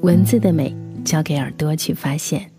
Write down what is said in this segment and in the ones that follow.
文字的美，交给耳朵去发现。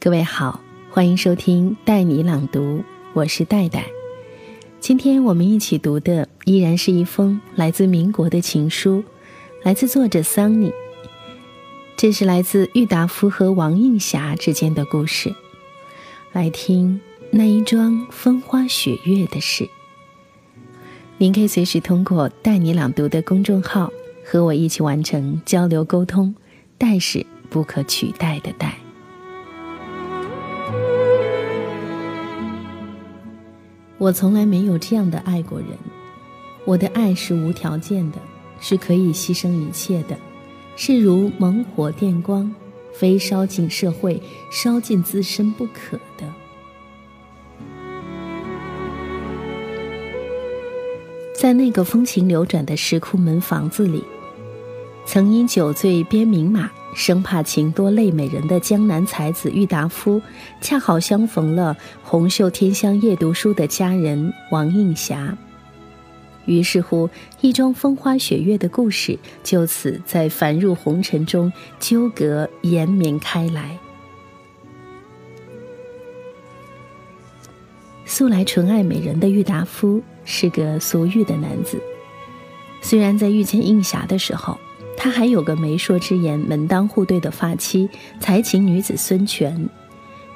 各位好，欢迎收听带你朗读，我是戴戴。今天我们一起读的依然是一封来自民国的情书，来自作者桑尼。这是来自郁达夫和王映霞之间的故事。来听那一桩风花雪月的事。您可以随时通过“带你朗读”的公众号和我一起完成交流沟通。代是不可取代的代。我从来没有这样的爱过人，我的爱是无条件的，是可以牺牲一切的，是如猛火电光，非烧尽社会、烧尽自身不可的。在那个风情流转的石库门房子里。曾因酒醉鞭名马，生怕情多累美人的江南才子郁达夫，恰好相逢了红袖添香夜读书的佳人王映霞。于是乎，一桩风花雪月的故事就此在繁入红尘中纠葛延绵开来。素来纯爱美人的郁达夫是个俗欲的男子，虽然在遇见映霞的时候。他还有个媒妁之言、门当户对的发妻、才情女子孙权，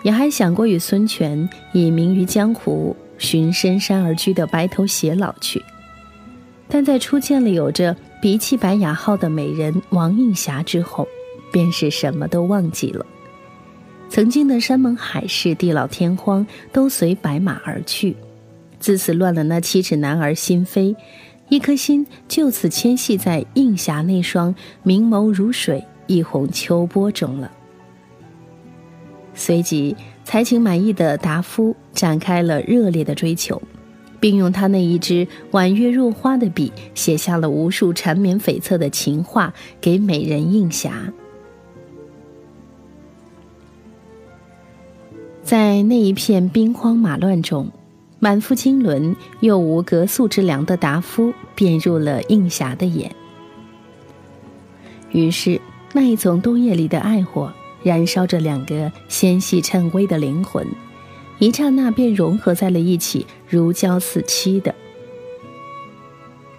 也还想过与孙权以名于江湖、寻深山而居的白头偕老去。但在初见了有着鼻气白雅号的美人王映霞之后，便是什么都忘记了。曾经的山盟海誓、地老天荒都随白马而去，自此乱了那七尺男儿心扉。一颗心就此牵系在映霞那双明眸如水、一泓秋波中了。随即，才情满意的达夫展开了热烈的追求，并用他那一支婉约入花的笔，写下了无数缠绵悱恻的情话给美人映霞。在那一片兵荒马乱中。满腹经纶又无隔宿之良的达夫，便入了映霞的眼。于是，那一丛冬夜里的爱火，燃烧着两个纤细颤微的灵魂，一刹那便融合在了一起，如胶似漆的。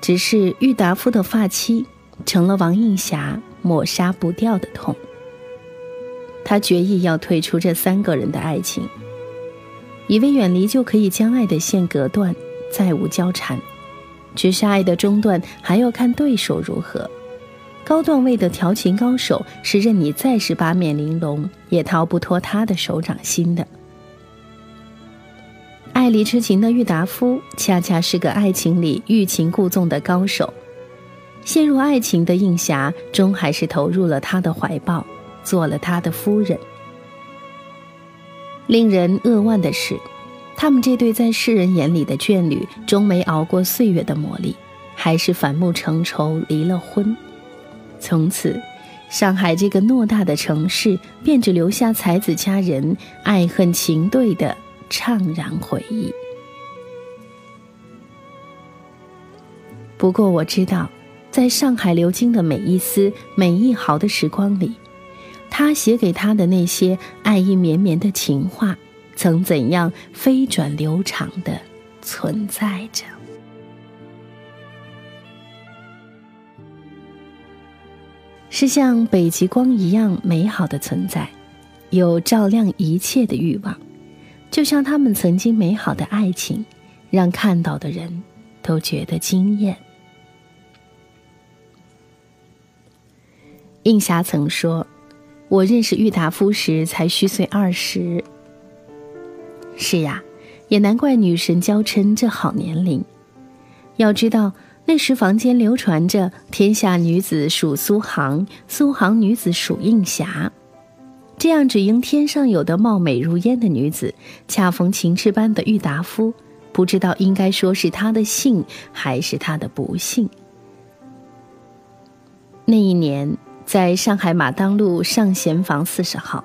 只是郁达夫的发妻，成了王映霞抹杀不掉的痛。他决意要退出这三个人的爱情。以为远离就可以将爱的线隔断，再无交缠。只是爱的中断还要看对手如何。高段位的调情高手是任你再是八面玲珑，也逃不脱他的手掌心的。爱里痴情的郁达夫，恰恰是个爱情里欲擒故纵的高手。陷入爱情的映霞，终还是投入了他的怀抱，做了他的夫人。令人扼腕的是，他们这对在世人眼里的眷侣，终没熬过岁月的磨砺，还是反目成仇，离了婚。从此，上海这个偌大的城市，便只留下才子佳人爱恨情对的怅然回忆。不过，我知道，在上海流经的每一丝、每一毫的时光里。他写给他的那些爱意绵绵的情话，曾怎样飞转流长的存在着？是像北极光一样美好的存在，有照亮一切的欲望，就像他们曾经美好的爱情，让看到的人都觉得惊艳。映霞曾说。我认识郁达夫时才虚岁二十。是呀，也难怪女神娇嗔这好年龄。要知道那时坊间流传着天下女子属苏杭，苏杭女子属映霞，这样只应天上有的貌美如烟的女子，恰逢情痴般的郁达夫，不知道应该说是他的幸还是他的不幸。那一年。在上海马当路上贤房四十号，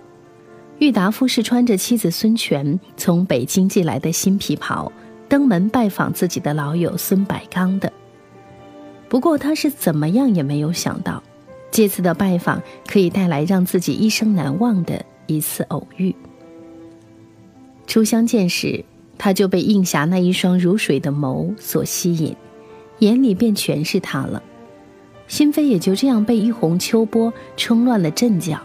郁达夫是穿着妻子孙权从北京寄来的新皮袍，登门拜访自己的老友孙百刚的。不过他是怎么样也没有想到，这次的拜访可以带来让自己一生难忘的一次偶遇。初相见时，他就被应霞那一双如水的眸所吸引，眼里便全是他了，心扉也就这样被一泓秋波冲乱了阵脚。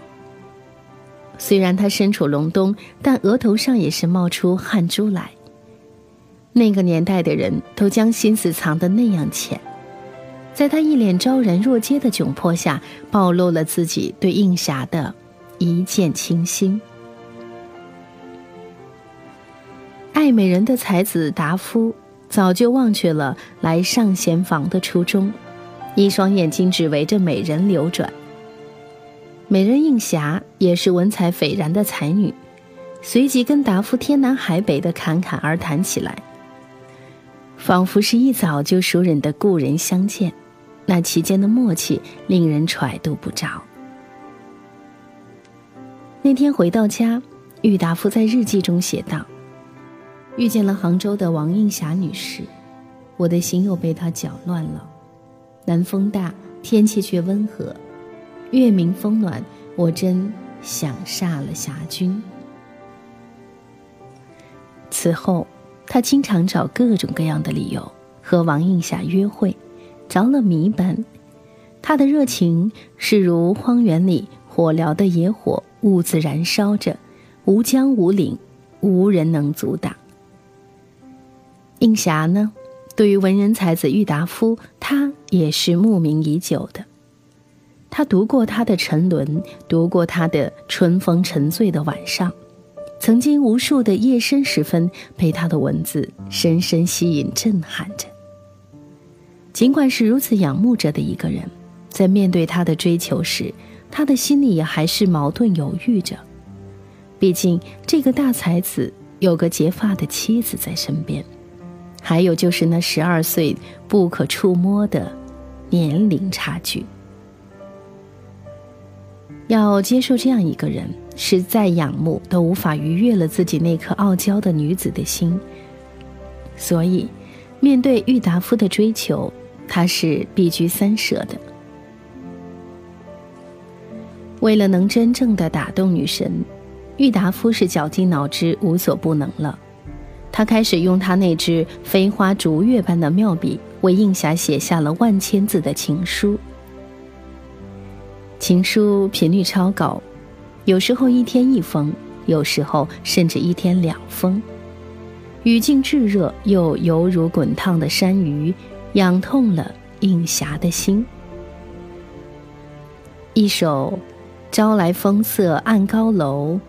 虽然他身处隆冬，但额头上也是冒出汗珠来。那个年代的人都将心思藏得那样浅，在他一脸昭然若揭的窘迫下，暴露了自己对应霞的一见倾心。爱美人的才子达夫早就忘却了来上贤房的初衷，一双眼睛只围着美人流转。美人应霞也是文采斐然的才女，随即跟达夫天南海北的侃侃而谈起来，仿佛是一早就熟稔的故人相见，那其间的默契令人揣度不着。那天回到家，郁达夫在日记中写道：“遇见了杭州的王应霞女士，我的心又被她搅乱了。南风大，天气却温和。”月明风暖，我真想煞了霞君。此后，他经常找各种各样的理由和王映霞约会，着了迷般。他的热情是如荒原里火燎的野火，兀自燃烧着，无疆无岭，无人能阻挡。映霞呢，对于文人才子郁达夫，他也是慕名已久的。他读过他的沉沦，读过他的春风沉醉的晚上，曾经无数的夜深时分被他的文字深深吸引、震撼着。尽管是如此仰慕着的一个人，在面对他的追求时，他的心里也还是矛盾犹豫着。毕竟这个大才子有个结发的妻子在身边，还有就是那十二岁不可触摸的年龄差距。要接受这样一个人，是再仰慕都无法逾越了自己那颗傲娇的女子的心。所以，面对郁达夫的追求，他是避居三舍的。为了能真正的打动女神，郁达夫是绞尽脑汁，无所不能了。他开始用他那支飞花逐月般的妙笔，为应霞写下了万千字的情书。情书频率超高，有时候一天一封，有时候甚至一天两封。语境炙热，又犹如滚烫的山芋，痒痛了应霞的心。一首“朝来风色暗高楼，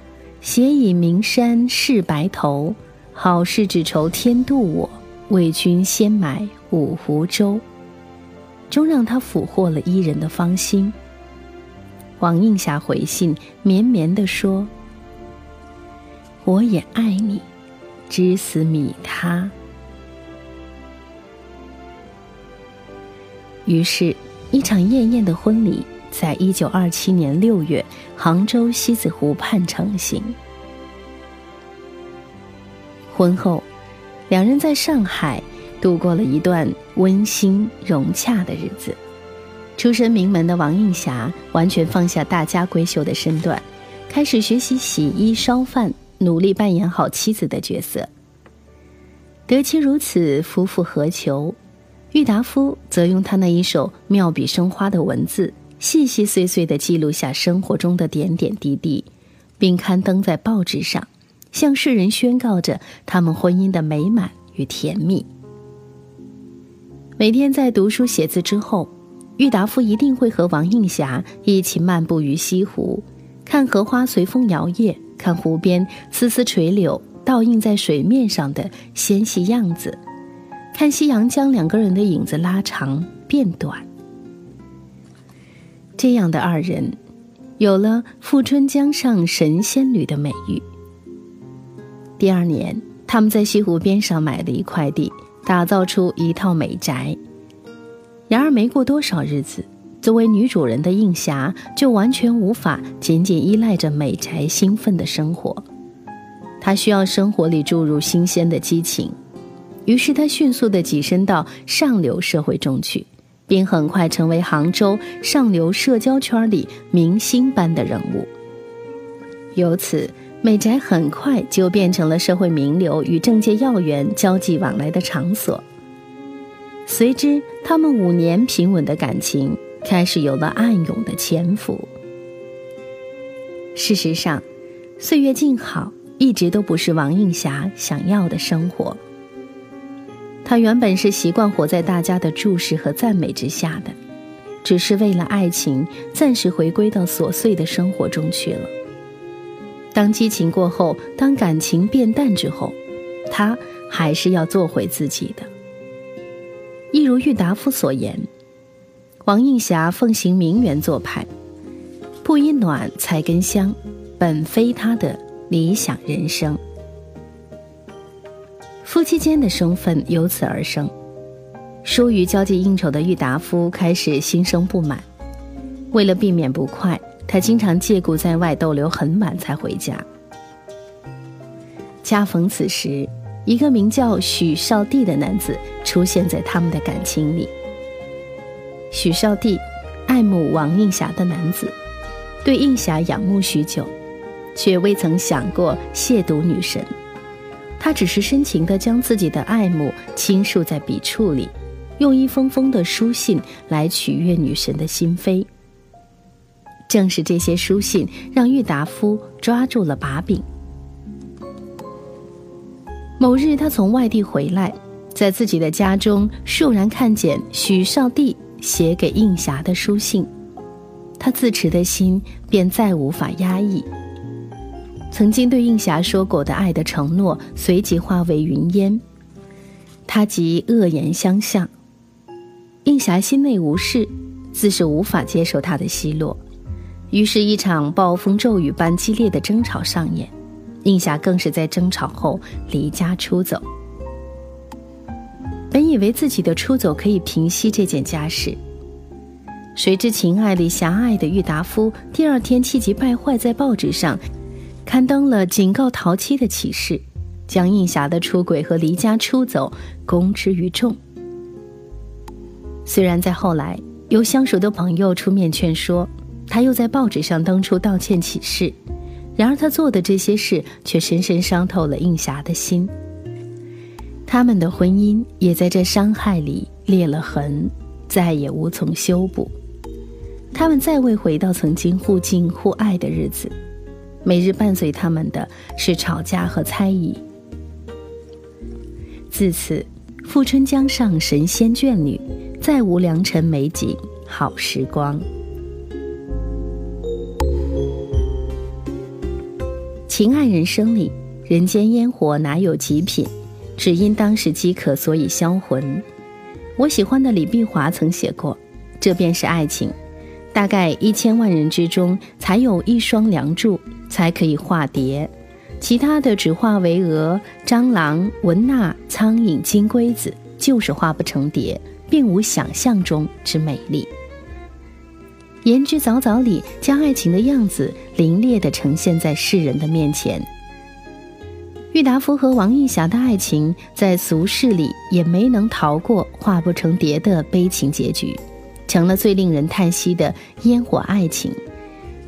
斜倚名山是白头。好事只愁天妒我，为君先买五湖粥”，终让他俘获了伊人的芳心。王映霞回信绵绵地说：“我也爱你，知死米他。”于是，一场艳艳的婚礼在一九二七年六月杭州西子湖畔成型。婚后，两人在上海度过了一段温馨融洽的日子。出身名门的王映霞完全放下大家闺秀的身段，开始学习洗衣烧饭，努力扮演好妻子的角色。得妻如此，夫复何求？郁达夫则用他那一手妙笔生花的文字，细细碎碎地记录下生活中的点点滴滴，并刊登在报纸上，向世人宣告着他们婚姻的美满与甜蜜。每天在读书写字之后。郁达夫一定会和王映霞一起漫步于西湖，看荷花随风摇曳，看湖边丝丝垂柳倒映在水面上的纤细样子，看夕阳将两个人的影子拉长变短。这样的二人，有了“富春江上神仙侣”的美誉。第二年，他们在西湖边上买了一块地，打造出一套美宅。然而，没过多少日子，作为女主人的映霞就完全无法仅仅依赖着美宅兴奋的生活，她需要生活里注入新鲜的激情。于是，她迅速地跻身到上流社会中去，并很快成为杭州上流社交圈里明星般的人物。由此，美宅很快就变成了社会名流与政界要员交际往来的场所。随之，他们五年平稳的感情开始有了暗涌的潜伏。事实上，岁月静好一直都不是王映霞想要的生活。她原本是习惯活在大家的注视和赞美之下的，只是为了爱情，暂时回归到琐碎的生活中去了。当激情过后，当感情变淡之后，他还是要做回自己的。一如郁达夫所言，王映霞奉行名媛做派，布衣暖，菜根香，本非她的理想人生。夫妻间的生分由此而生。疏于交际应酬的郁达夫开始心生不满，为了避免不快，他经常借故在外逗留很晚才回家。恰逢此时，一个名叫许少帝的男子出现在他们的感情里。许少帝爱慕王映霞的男子，对映霞仰慕许久，却未曾想过亵渎女神。他只是深情地将自己的爱慕倾诉在笔触里，用一封封的书信来取悦女神的心扉。正是这些书信让郁达夫抓住了把柄。某日，他从外地回来，在自己的家中倏然看见许少帝写给映霞的书信，他自持的心便再无法压抑。曾经对映霞说过的爱的承诺，随即化为云烟。他即恶言相向。映霞心内无事，自是无法接受他的奚落，于是，一场暴风骤雨般激烈的争吵上演。映霞更是在争吵后离家出走。本以为自己的出走可以平息这件家事，谁知情爱里狭隘的郁达夫第二天气急败坏，在报纸上。刊登了警告陶妻的启事，将映霞的出轨和离家出走公之于众。虽然在后来有相熟的朋友出面劝说，他又在报纸上登出道歉启事，然而他做的这些事却深深伤透了映霞的心。他们的婚姻也在这伤害里裂了痕，再也无从修补。他们再未回到曾经互敬互爱的日子。每日伴随他们的是吵架和猜疑。自此，富春江上神仙眷侣，再无良辰美景好时光。情爱人生里，人间烟火哪有极品？只因当时饥渴，所以销魂。我喜欢的李碧华曾写过：“这便是爱情。”大概一千万人之中，才有一双梁祝才可以化蝶，其他的只化为蛾、蟑螂、蚊蜡、苍蝇、金龟子，就是化不成蝶，并无想象中之美丽。言之凿凿里，将爱情的样子凌冽地呈现在世人的面前。郁达夫和王映霞的爱情，在俗世里也没能逃过化不成蝶的悲情结局。成了最令人叹息的烟火爱情，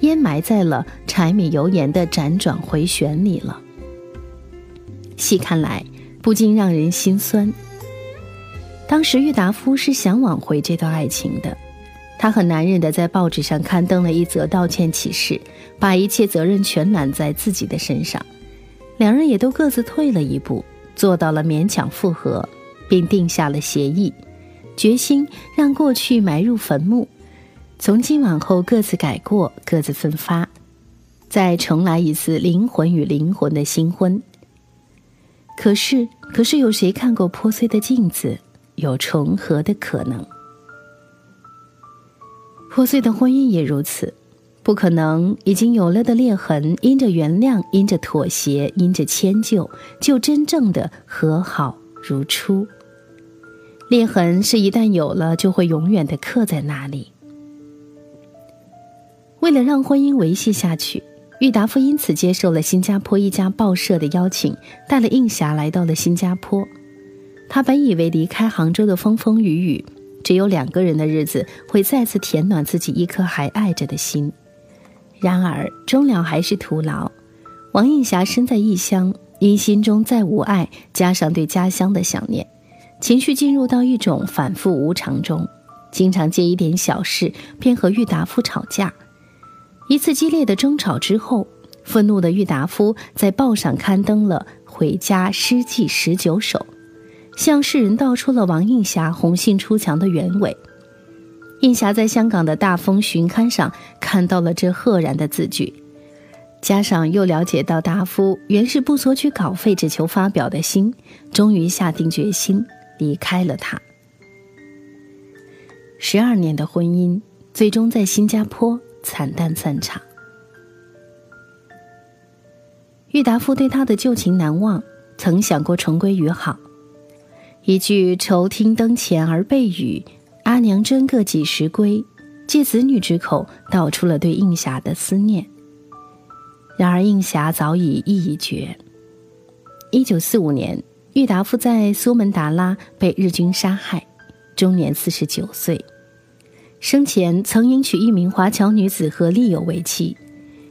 烟埋在了柴米油盐的辗转回旋里了。细看来，不禁让人心酸。当时郁达夫是想挽回这段爱情的，他很男人的在报纸上刊登了一则道歉启事，把一切责任全揽在自己的身上。两人也都各自退了一步，做到了勉强复合，并定下了协议。决心让过去埋入坟墓，从今往后各自改过，各自奋发，再重来一次灵魂与灵魂的新婚。可是，可是有谁看过破碎的镜子有重合的可能？破碎的婚姻也如此，不可能已经有了的裂痕，因着原谅，因着妥协，因着迁就，就真正的和好如初。裂痕是一旦有了，就会永远的刻在那里。为了让婚姻维系下去，郁达夫因此接受了新加坡一家报社的邀请，带了映霞来到了新加坡。他本以为离开杭州的风风雨雨，只有两个人的日子会再次填暖自己一颗还爱着的心。然而终了还是徒劳。王映霞身在异乡，因心中再无爱，加上对家乡的想念，情绪进入到一种反复无常中，经常借一点小事便和郁达夫吵架。一次激烈的争吵之后，愤怒的郁达夫在报上刊登了《回家诗记十九首》，向世人道出了王映霞红杏出墙的原委。映霞在香港的大风巡刊上看到了这赫然的字句，加上又了解到达夫原是不索取稿费只求发表的心，终于下定决心离开了他。十二年的婚姻最终在新加坡。惨淡散场。郁达夫对他的旧情难忘，曾想过重归于好。一句“愁听灯前儿背语，阿娘真个几时归”，借子女之口道出了对应霞的思念。然而应霞早已意已决。一九四五年，郁达夫在苏门答腊被日军杀害，终年四十九岁。生前曾迎娶一名华侨女子和利友为妻，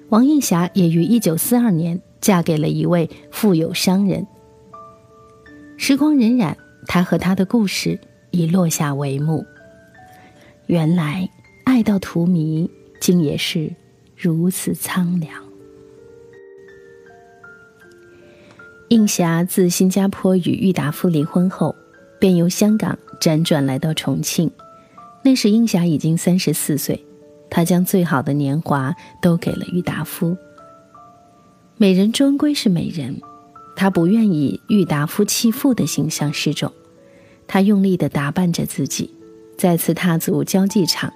王映霞也于一九四二年嫁给了一位富有商人。时光荏苒，他和他的故事已落下帷幕。原来爱到荼蘼，竟也是如此苍凉。映霞自新加坡与郁达夫离婚后，便由香港辗转来到重庆。那时，英霞已经三十四岁，她将最好的年华都给了郁达夫。美人终归是美人，他不愿以郁达夫弃妇的形象示众，他用力地打扮着自己，再次踏足交际场，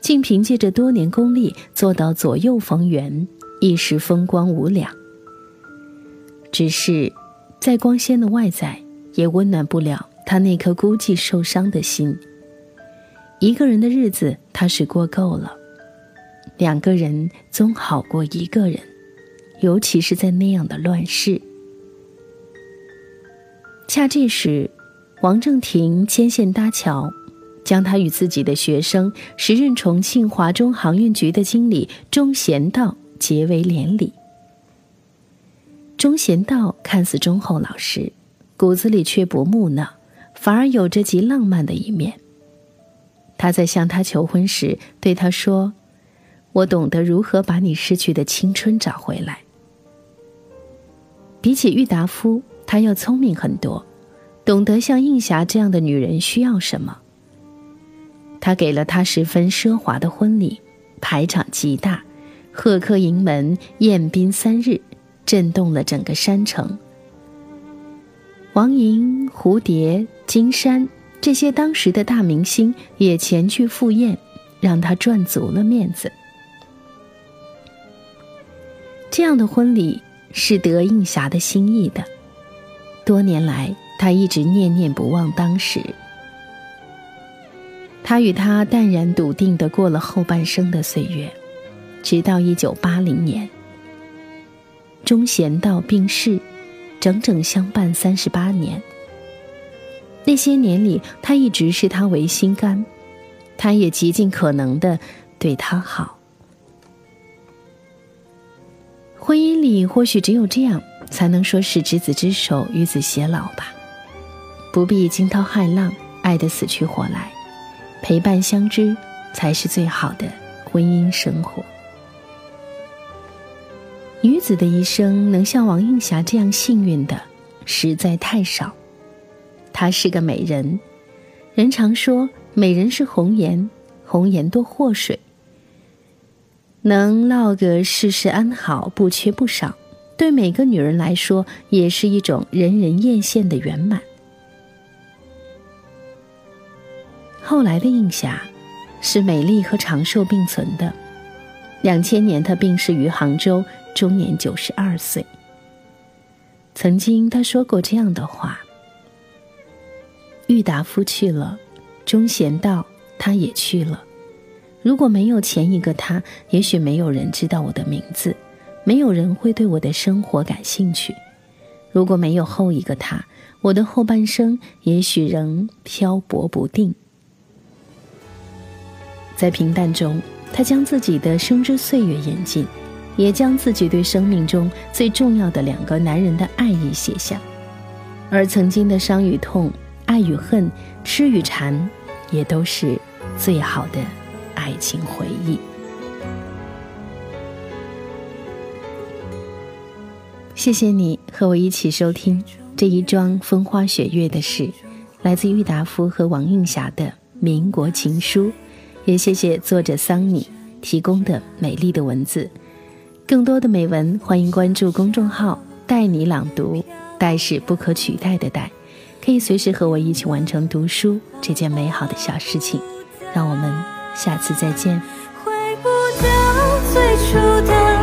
竟凭借着多年功力做到左右逢源，一时风光无两。只是，再光鲜的外在，也温暖不了他那颗孤寂受伤的心。一个人的日子，他是过够了；两个人总好过一个人，尤其是在那样的乱世。恰这时，王正廷牵线搭桥，将他与自己的学生、时任重庆华中航运局的经理钟贤道结为连理。钟贤道看似忠厚老实，骨子里却不木讷，反而有着极浪漫的一面。他在向他求婚时对他说：“我懂得如何把你失去的青春找回来。”比起郁达夫，他要聪明很多，懂得像映霞这样的女人需要什么。他给了她十分奢华的婚礼，排场极大，贺客盈门，宴宾三日，震动了整个山城。王莹、蝴蝶、金山。这些当时的大明星也前去赴宴，让他赚足了面子。这样的婚礼是得应霞的心意的，多年来他一直念念不忘当时。他与他淡然笃定的过了后半生的岁月，直到一九八零年，钟贤道病逝，整整相伴三十八年。那些年里，他一直视他为心肝，他也极尽可能的对他好。婚姻里，或许只有这样，才能说是执子之手，与子偕老吧。不必惊涛骇浪，爱得死去活来，陪伴相知，才是最好的婚姻生活。女子的一生能像王映霞这样幸运的，实在太少。她是个美人，人常说美人是红颜，红颜多祸水。能落个世事安好，不缺不少，对每个女人来说也是一种人人艳羡的圆满。后来的映霞，是美丽和长寿并存的。两千年，她病逝于杭州，终年九十二岁。曾经，她说过这样的话。郁达夫去了，钟贤道他也去了。如果没有前一个他，也许没有人知道我的名字，没有人会对我的生活感兴趣。如果没有后一个他，我的后半生也许仍漂泊不定。在平淡中，他将自己的生之岁月演尽，也将自己对生命中最重要的两个男人的爱意写下。而曾经的伤与痛、爱与恨、痴与缠，也都是最好的爱情回忆。谢谢你和我一起收听这一桩风花雪月的事，来自郁达夫和王映霞的《民国情书》，也谢谢作者桑尼提供的美丽的文字。更多的美文，欢迎关注公众号“带你朗读”，带是不可取代的带，可以随时和我一起完成读书这件美好的小事情。让我们下次再见。回不到最初的。